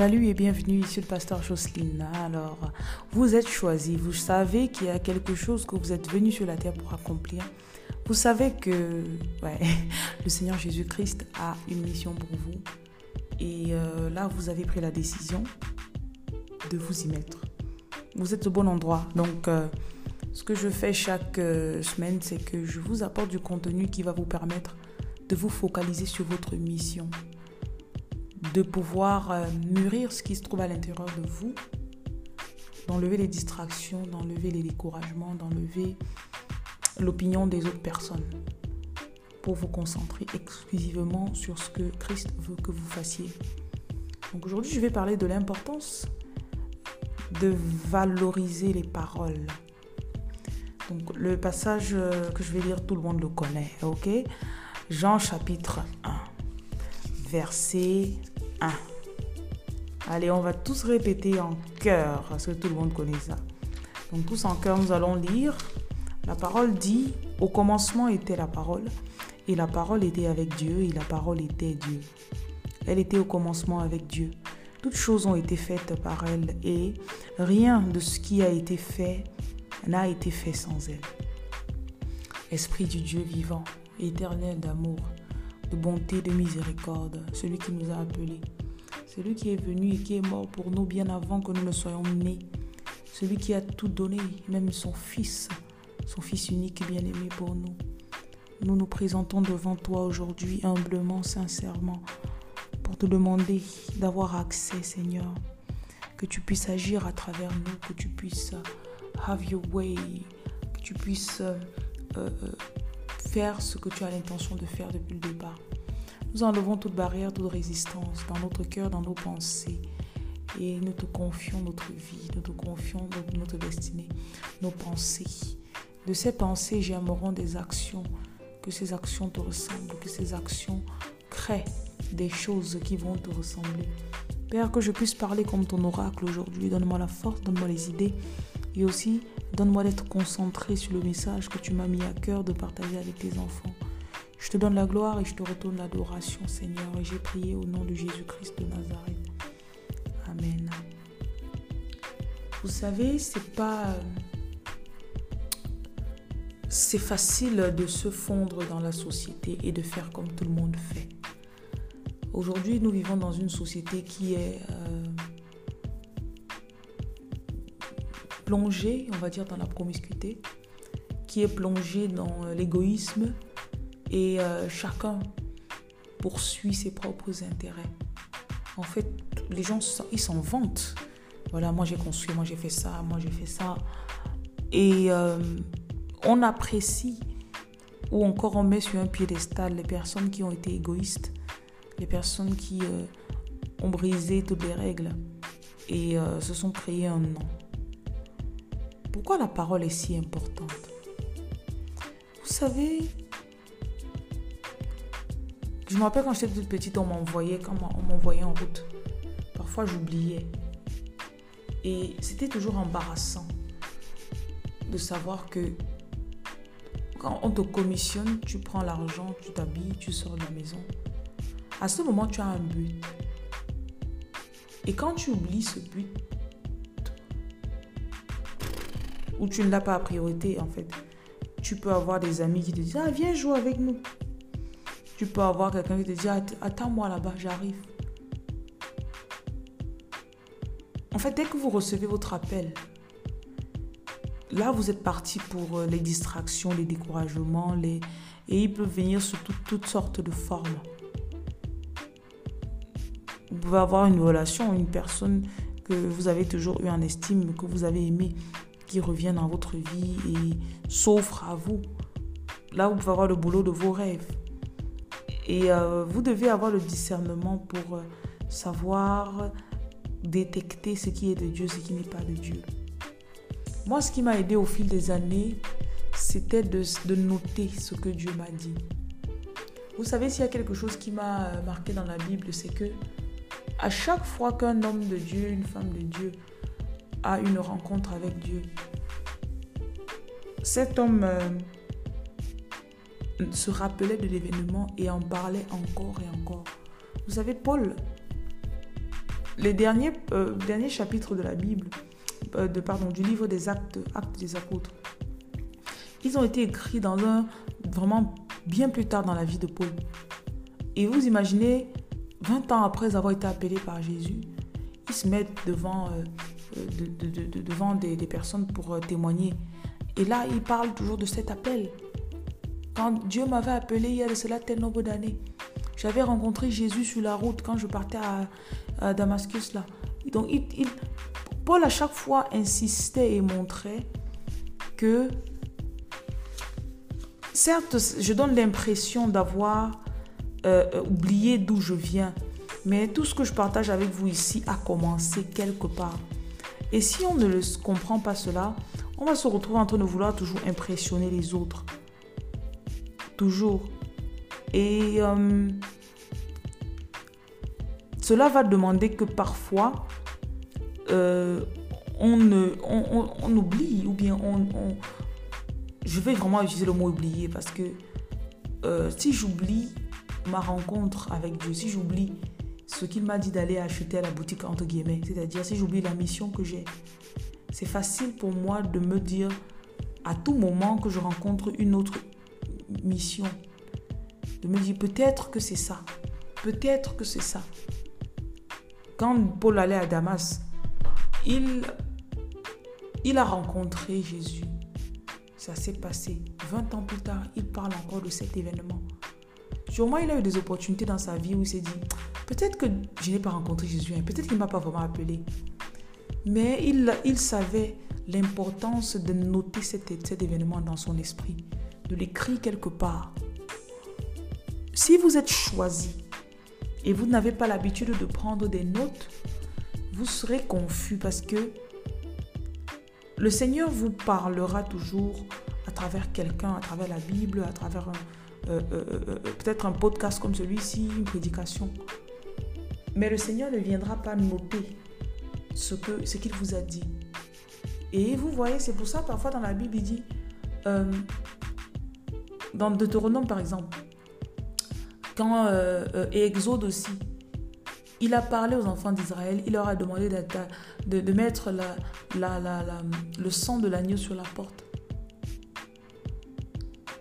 Salut et bienvenue ici le pasteur Jocelyne. Alors, vous êtes choisi, vous savez qu'il y a quelque chose que vous êtes venu sur la terre pour accomplir. Vous savez que le Seigneur Jésus-Christ a une mission pour vous. Et euh, là, vous avez pris la décision de vous y mettre. Vous êtes au bon endroit. Donc, euh, ce que je fais chaque euh, semaine, c'est que je vous apporte du contenu qui va vous permettre de vous focaliser sur votre mission de pouvoir euh, mûrir ce qui se trouve à l'intérieur de vous, d'enlever les distractions, d'enlever les découragements, d'enlever l'opinion des autres personnes pour vous concentrer exclusivement sur ce que Christ veut que vous fassiez. Donc aujourd'hui, je vais parler de l'importance de valoriser les paroles. Donc le passage euh, que je vais lire, tout le monde le connaît, ok? Jean chapitre 1, verset 1. Allez, on va tous répéter en cœur, parce que tout le monde connaît ça. Donc tous en cœur, nous allons lire. La parole dit, au commencement était la parole, et la parole était avec Dieu, et la parole était Dieu. Elle était au commencement avec Dieu. Toutes choses ont été faites par elle, et rien de ce qui a été fait n'a été fait sans elle. Esprit du Dieu vivant, éternel d'amour, de bonté, de miséricorde, celui qui nous a appelés, celui qui est venu et qui est mort pour nous bien avant que nous ne soyons nés, celui qui a tout donné, même son Fils, son Fils unique et bien-aimé pour nous. Nous nous présentons devant toi aujourd'hui humblement, sincèrement, pour te demander d'avoir accès, Seigneur, que tu puisses agir à travers nous, que tu puisses have your way, que tu puisses euh, euh, faire ce que tu as l'intention de faire depuis le départ. Nous enlevons toute barrière, toute résistance dans notre cœur, dans nos pensées. Et nous te confions notre vie, nous te confions notre, destinée, nos pensées. De ces pensées, j'aimerons des actions, que ces actions te ressemblent, que ces actions créent des choses qui vont te ressembler. Père, que je puisse parler comme ton oracle aujourd'hui. Donne-moi la force, donne-moi les idées et aussi Donne-moi d'être concentré sur le message que tu m'as mis à cœur de partager avec tes enfants. Je te donne la gloire et je te retourne l'adoration, Seigneur. Et j'ai prié au nom de Jésus-Christ de Nazareth. Amen. Vous savez, c'est pas. C'est facile de se fondre dans la société et de faire comme tout le monde fait. Aujourd'hui, nous vivons dans une société qui est euh, plongé, on va dire, dans la promiscuité, qui est plongé dans euh, l'égoïsme et euh, chacun poursuit ses propres intérêts. En fait, les gens, ils s'en vantent. Voilà, moi j'ai construit, moi j'ai fait ça, moi j'ai fait ça. Et euh, on apprécie ou encore on met sur un piédestal les personnes qui ont été égoïstes, les personnes qui ont brisé toutes les règles et se sont créés un nom. Pourquoi la parole est si importante? Vous savez, je me rappelle quand j'étais toute petite, on m'envoyait, quand on m'envoyait en route. Parfois, j'oubliais. Et c'était toujours embarrassant de savoir que quand on te commissionne, tu prends l'argent, tu t'habilles, tu sors de la maison. À ce moment, tu as un but. Et quand tu oublies ce but, ou tu ne l'as pas à priorité en fait. Tu peux avoir des amis qui te disent Ah, viens jouer avec nous. Tu peux avoir quelqu'un qui te dit Attends-moi là-bas, j'arrive. En fait, dès que vous recevez votre appel, là, vous êtes parti pour euh, les distractions, les découragements, les... et ils peuvent venir sous toutes sortes de formes. Vous pouvez avoir une relation, une personne que vous avez toujours eu en estime, que vous avez aimé, qui revient dans votre vie et s'offre à vous. Là, vous pouvez avoir le boulot de vos rêves. Et euh, vous devez avoir le discernement pour euh, savoir détecter ce qui est de Dieu, ce qui n'est pas de Dieu. Moi, ce qui m'a aidé au fil des années, c'était de, noter ce que Dieu m'a dit. Vous savez, s'il y a quelque chose qui m'a euh, marqué dans la Bible, c'est que à chaque fois qu'un homme de Dieu, une femme de Dieu à une rencontre avec Dieu. Cet homme euh, se rappelait de l'événement et en parlait encore et encore. Vous savez, Paul les derniers, euh, chapitres de la Bible, euh, de, pardon, du livre des actes, actes des apôtres, ils ont été écrits dans un vraiment bien plus tard dans la vie de Paul. Et vous imaginez, 20 ans après avoir été appelé par Jésus, ils se mettent devant, devant des, personnes pour témoigner. Et là, ils parlent toujours de cet appel. Quand Dieu m'avait appelé il y a de cela tel nombre d'années, j'avais rencontré Jésus sur la route quand je partais à, Damascus là. Donc il, Paul à chaque fois insistait et montrait que certes, je donne l'impression d'avoir euh, euh, oublié d'où je viens, mais tout ce que je partage avec vous ici a commencé quelque part. Et si on ne comprend pas cela, on va se retrouver en train de vouloir toujours impressionner les autres. Toujours. Et euh, cela va demander que parfois, euh, on, on, oublie ou bien on, Je vais vraiment utiliser le mot oublier parce que euh, si j'oublie ma rencontre avec Dieu, si j'oublie ce qu'il m'a dit d'aller acheter à la boutique, entre guillemets, c'est-à-dire si j'oublie la mission que j'ai, c'est facile pour moi de me dire à tout moment que je rencontre une autre mission, de me dire peut-être que c'est ça, peut-être que c'est ça. Quand Paul allait à Damas, il, il a rencontré Jésus. Ça s'est passé. 20 ans plus tard, il parle encore de cet événement. Sûrement, il a eu des opportunités dans sa vie où il s'est dit, peut-être que je n'ai pas rencontré Jésus, hein. peut-être qu'il ne m'a pas vraiment appelé. Mais il, savait l'importance de noter cet, cet événement dans son esprit, de l'écrire quelque part. Si vous êtes choisi et vous n'avez pas l'habitude de prendre des notes, vous serez confus parce que le Seigneur vous parlera toujours à travers quelqu'un, à travers la Bible, à travers euh, euh, euh, peut-être un podcast comme celui-ci, une prédication. Mais le Seigneur ne viendra pas noter ce qu'il ce qu'il vous a dit. Et vous voyez, c'est pour ça parfois dans la Bible, il dit, dans Deutéronome par exemple, quand, et Exode aussi, il a parlé aux enfants d'Israël, il leur a demandé de, mettre le sang de l'agneau sur la porte.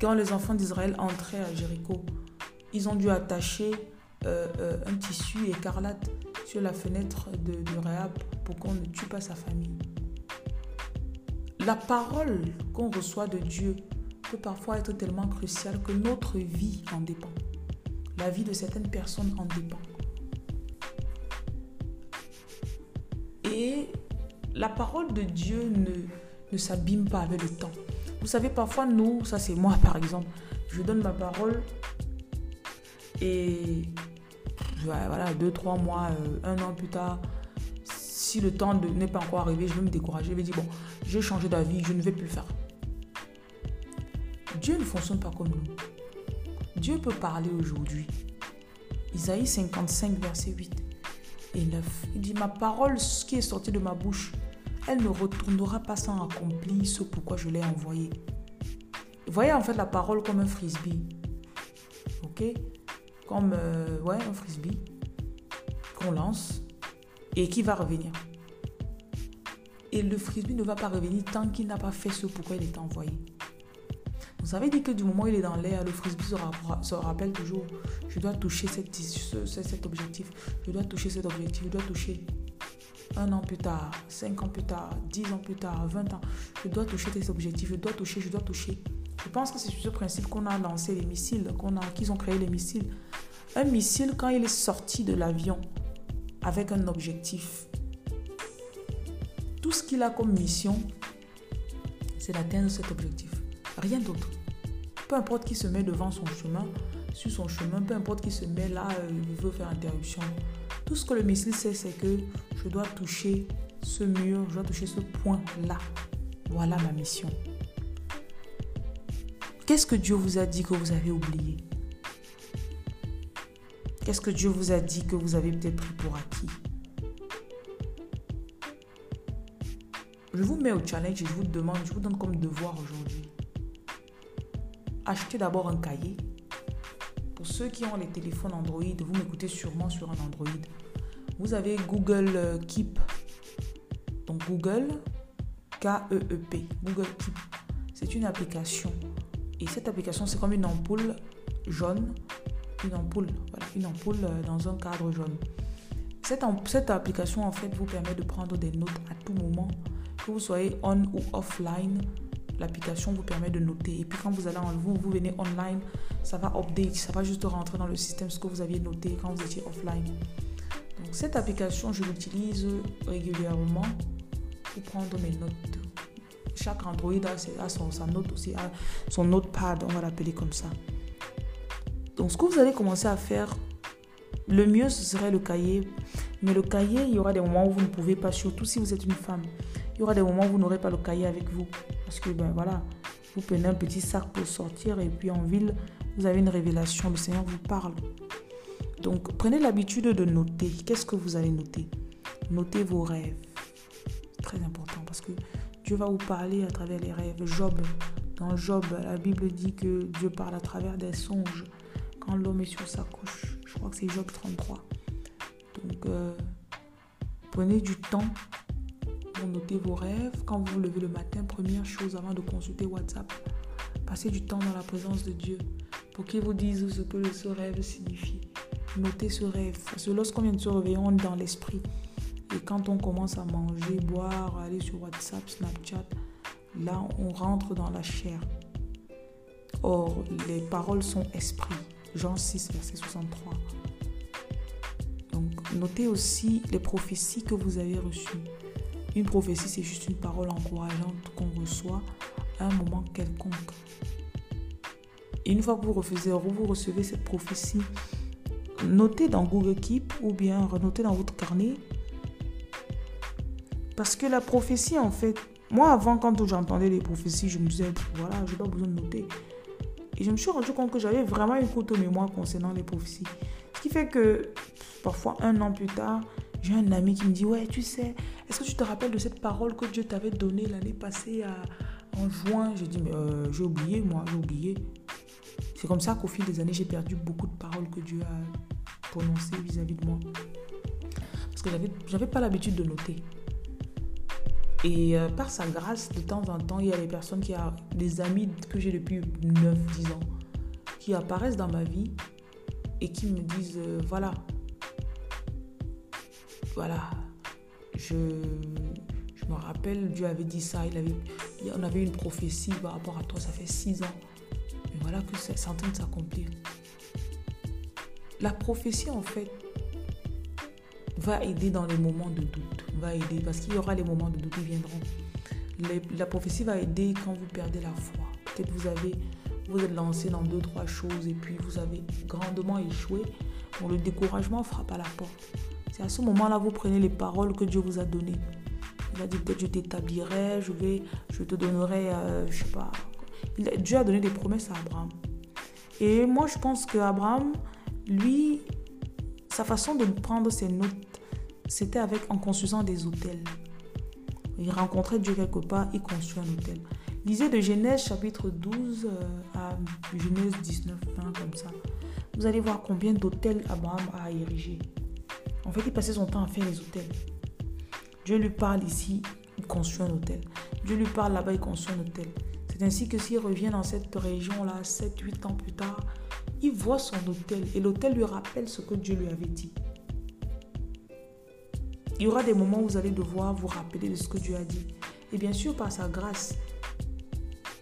Quand les enfants d'Israël entraient à Jéricho, ils ont dû attacher euh, un tissu écarlate sur la fenêtre de, de pour qu'on ne tue pas sa famille. La parole qu'on reçoit de Dieu peut parfois être tellement cruciale que notre vie en dépend. La vie de certaines personnes en dépend. Et la parole de Dieu ne s'abîme pas avec le temps. Vous savez, parfois, nous, ça c'est moi par exemple, je donne ma parole et voilà, deux, trois mois, euh, un an plus tard, si le temps n'est pas encore arrivé, je vais me décourager. Je vais dire, bon, j'ai changé d'avis, je ne vais plus faire. Dieu ne fonctionne pas comme nous. Dieu peut parler aujourd'hui. Isaïe 55, verset 8 et 9. Il dit, ma parole qui est sortie de ma bouche, elle ne retournera pas sans accomplir ce pourquoi je l'ai envoyée. voyez en fait la parole comme un frisbee. Ok? Comme euh, ouais, un frisbee qu'on lance et qui va revenir. Et le frisbee ne va pas revenir tant qu'il n'a pas fait ce pourquoi il est envoyé. Vous avez dit que du moment où il est dans l'air, le frisbee se, rappelle toujours, je dois toucher cet, cet objectif, je dois toucher cet objectif, je dois toucher un an plus tard, cinq ans plus tard, dix ans plus tard, vingt ans, je dois toucher cet objectifs, je dois toucher, je dois toucher. Je pense que c'est sur ce principe qu'on a lancé les missiles, qu'on a, qu'ils ont créé les missiles. Un missile, quand il est sorti de l'avion avec un objectif, tout ce qu'il a comme mission, c'est d'atteindre cet objectif. Rien d'autre. Peu importe qui se met devant son chemin, sur son chemin, peu importe qui se met là, euh, il veut faire interruption. Tout ce que le missile sait, c'est que je dois toucher ce mur, je dois toucher ce point-là. Voilà ma mission. Qu'est-ce que Dieu vous a dit que vous avez oublié? Qu'est-ce que Dieu vous a dit que vous avez peut-être pris pour acquis? Je vous mets au challenge et je vous demande, je vous donne comme devoir aujourd'hui achetez d'abord un cahier. Ceux qui ont les téléphones Android, vous m'écoutez sûrement sur un Android. Vous avez Google Keep. Donc Google, K-E-E-P. Google Keep. C'est une application. Et cette application, c'est comme une ampoule jaune. Une ampoule, voilà, une ampoule euh, dans un cadre jaune. Cette, cette application, en fait, vous permet de prendre des notes à tout moment. Que vous soyez on ou offline, l'application vous permet de noter. Et puis quand vous allez en vous, vous venez online, ça va update, ça va juste rentrer dans le système ce que vous aviez noté quand vous étiez offline. Donc cette application, je l'utilise régulièrement pour prendre mes notes. Chaque Android a, son, sa note aussi, son notepad, on va l'appeler comme ça. Donc ce que vous allez commencer à faire, le mieux ce serait le cahier. Mais le cahier, il y aura des moments où vous ne pouvez pas, surtout si vous êtes une femme. Il y aura des moments où vous n'aurez pas le cahier avec vous. Parce que, ben voilà, vous prenez un petit sac pour sortir et puis en ville, vous avez une révélation. Le Seigneur vous parle. Donc, prenez l'habitude de noter. Qu'est-ce que vous allez noter? Notez vos rêves. Très important parce que Dieu va vous parler à travers les rêves. Job, dans Job, la Bible dit que Dieu parle à travers des songes quand l'homme est sur sa couche. Je crois que c'est Job 33. Donc, euh, prenez du temps pour noter vos rêves. Quand vous vous levez le matin, première chose avant de consulter WhatsApp, passez du temps dans la présence de Dieu pour qu'il vous dise ce que ce rêve signifie. Notez ce rêve. Parce que lorsqu'on vient de se réveiller, on est dans l'esprit. Et quand on commence à manger, boire, aller sur WhatsApp, Snapchat, là, on rentre dans la chair. Or, les paroles sont esprit. Jean 6, verset 63. Donc, notez aussi les prophéties que vous avez reçues. Une prophétie, c'est juste une parole encourageante qu'on reçoit à un moment quelconque. Et une fois que vous refusez, vous recevez cette prophétie, notez dans Google Keep ou bien notez dans votre carnet. Parce que la prophétie, en fait, moi avant, quand j'entendais les prophéties, je me disais, voilà, je n'ai pas besoin de noter. Et je me suis rendu compte que j'avais vraiment une courte mémoire concernant les prophéties. Ce qui fait que parfois, un an plus tard, j'ai un ami qui me dit, ouais, tu sais, est-ce que tu te rappelles de cette parole que Dieu t'avait donnée l'année passée en juin? J'ai dit, mais euh, j'ai oublié, moi, j'ai oublié. C'est comme ça qu'au fil des années, j'ai perdu beaucoup de paroles que Dieu a prononcées vis-à-vis de moi. Parce que j'avais pas l'habitude de noter. Et euh, par sa grâce, de temps en temps, il y a des personnes qui ont des amis que j'ai depuis 9-10 ans qui apparaissent dans ma vie et qui me disent euh, voilà, voilà, je, me rappelle, Dieu avait dit ça, il avait, on avait une prophétie par rapport à toi, ça fait six ans. Mais voilà que c'est en train de s'accomplir. La prophétie, en fait, va aider dans les moments de doute, va aider parce qu'il y aura les moments de doute qui viendront. la prophétie va aider quand vous perdez la foi. Peut-être vous avez vous êtes lancé dans deux trois choses et puis vous avez grandement échoué. Le découragement frappe à la porte. C'est à ce moment-là vous prenez les paroles que Dieu vous a données. Il a dit peut-être je t'établirai, je vais, je te donnerai, euh, je sais pas. Dieu a donné des promesses à Abraham. Et moi je pense que Abraham, lui, sa façon de prendre ses notes, c'était avec en construisant des hôtels. Il rencontrait Dieu quelque part, il construit un hôtel. Lisez de Genèse chapitre 12 euh, à Genèse 19, 20 comme ça. Vous allez voir combien d'hôtels Abraham a érigé. En fait, il passait son temps à faire les hôtels. Dieu lui parle ici, il construit un hôtel. Dieu lui parle là-bas, il construit un hôtel. C'est ainsi que s'il revient dans cette région-là, 7, 8 ans plus tard, il voit son hôtel et l'hôtel lui rappelle ce que Dieu lui avait dit. Il y aura des moments où vous allez devoir vous rappeler de ce que Dieu a dit. Et bien sûr, par sa grâce,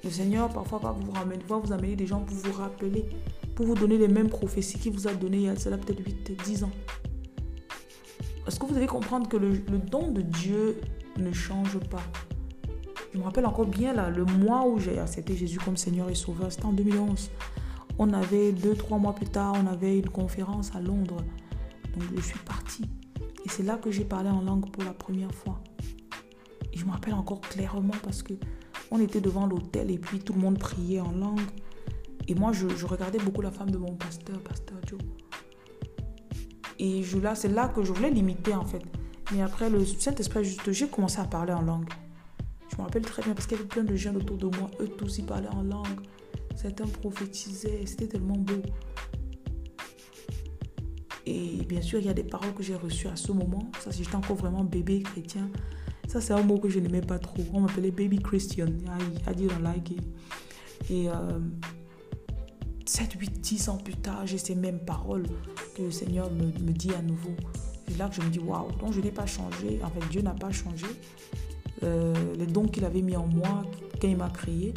le Seigneur parfois va vous, ramener, va vous amener des gens pour vous rappeler, pour vous donner les mêmes prophéties qu'il vous a données il y a peut-être 8, 10 ans. Est-ce que vous devez comprendre que le, don de Dieu ne change pas? Je me rappelle encore bien là, le mois où j'ai accepté Jésus comme Seigneur et Sauveur, c'était en 2011. On avait deux, trois mois plus tard, on avait une conférence à Londres. Donc je suis partie. Et c'est là que j'ai parlé en langue pour la première fois. Je me rappelle encore clairement parce que on était devant l'hôtel et puis tout le monde priait en langue. Et moi, je regardais beaucoup la femme de mon pasteur, pasteur Joe. Et je, là, c'est là que je voulais limiter en fait. Mais après, le Saint-Esprit, juste, j'ai commencé à parler en langue. Je me rappelle très bien parce qu'il y avait plein de jeunes autour de moi. Eux tous, ils parlaient en langue. Certains prophétisaient. C'était tellement beau. Et bien sûr, il y a des paroles que j'ai reçues à ce moment. Ça, j'étais encore vraiment bébé chrétien. Ça, c'est un mot que je n'aimais pas trop. On m'appelait baby Christian. I, I didn't like it. Et euh, 7, 8, 10 ans plus tard, j'ai ces mêmes paroles que le Seigneur me, me dit à nouveau. C'est là que je me dis, waouh, donc je n'ai pas changé. En fait, Dieu n'a pas changé. Euh, les dons qu'il avait mis en moi quand il m'a créé,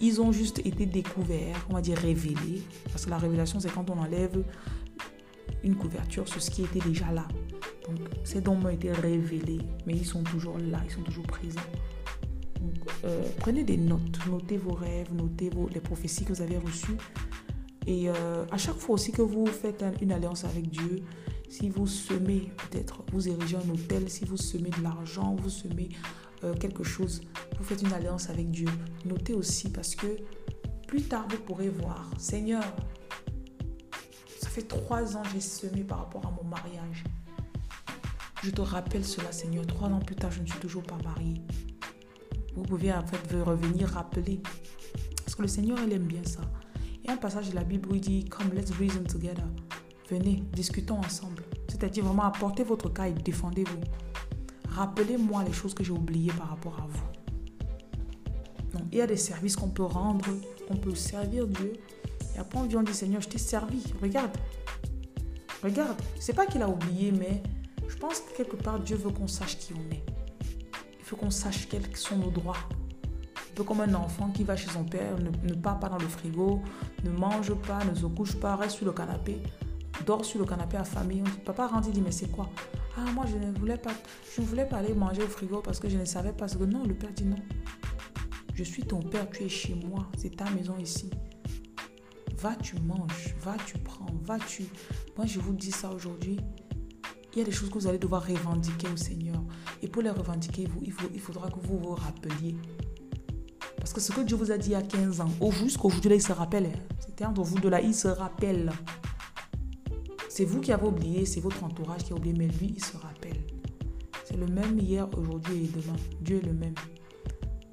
ils ont juste été découverts, on va dire révélés. Parce que la révélation, c'est quand on enlève une couverture sur ce qui était déjà là. Donc, ces dons m'ont été révélés, mais ils sont toujours là, ils sont toujours présents. Euh, prenez des notes, notez vos rêves, notez les prophéties que vous avez reçues. Et euh, à chaque fois aussi que vous faites une alliance avec Dieu, si vous semez, peut-être vous érigez un hôtel, si vous semez de l'argent, vous semez euh, quelque chose, vous faites une alliance avec Dieu. Notez aussi parce que plus tard vous pourrez voir, Seigneur, ça fait trois ans que j'ai semé par rapport à mon mariage. Je te rappelle cela, Seigneur. Trois ans plus tard, je ne suis toujours pas mariée. Vous pouvez en fait revenir rappeler. Parce que le Seigneur, il aime bien ça. Il y a un passage de la Bible où il dit Come, let's reason together. Venez, discutons ensemble. C'est-à-dire vraiment apportez votre cas et défendez-vous. Rappelez-moi les choses que j'ai oubliées par rapport à vous. Donc, il y a des services qu'on peut rendre, on peut servir Dieu. Et après, on vient, dit Seigneur, je t'ai servi. Regarde. Regarde. C'est pas qu'il a oublié, mais je pense que quelque part, Dieu veut qu'on sache qui on est. Il faut qu'on sache quels sont nos droits. Un peu comme un enfant qui va chez son père, ne, ne part pas dans le frigo, ne mange pas, ne se couche pas, reste sur le canapé, dort sur le canapé affamé. On dit, papa rentre, il dit, mais c'est quoi? Ah, moi, je ne voulais pas, je voulais pas aller manger au frigo parce que je ne savais pas. Que non, le père dit non. Je suis ton père, tu es chez moi, c'est ta maison ici. Va, tu manges, va, tu prends, va, tu. Moi, je vous dis ça aujourd'hui il y a des choses que vous allez devoir revendiquer au Seigneur. Et pour les revendiquer, vous, il, faut, il faudra que vous vous rappeliez. Parce que ce que Dieu vous a dit il y a 15 ans, jusqu'aujourd'hui, là, il se rappelle. C'était entre vous de là, il se rappelle. C'est vous qui avez oublié, c'est votre entourage qui a oublié, mais lui, il se rappelle. C'est le même hier, aujourd'hui et demain. Dieu est le même.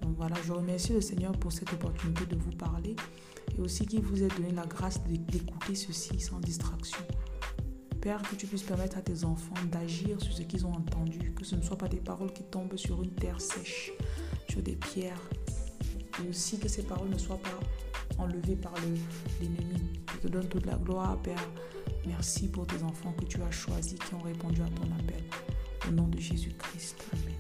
Donc voilà, je remercie le Seigneur pour cette opportunité de vous parler et aussi qu'il vous ait donné la grâce d'écouter ceci sans distraction. Père, que tu puisses permettre à tes enfants d'agir sur ce qu'ils ont entendu, que ce ne soient pas des paroles qui tombent sur une terre sèche, sur des pierres, et aussi que ces paroles ne soient pas enlevées par l'ennemi. Je te donne toute la gloire, Père. Merci pour tes enfants que tu as choisis, qui ont répondu à ton appel. Au nom de Jésus-Christ. Amen.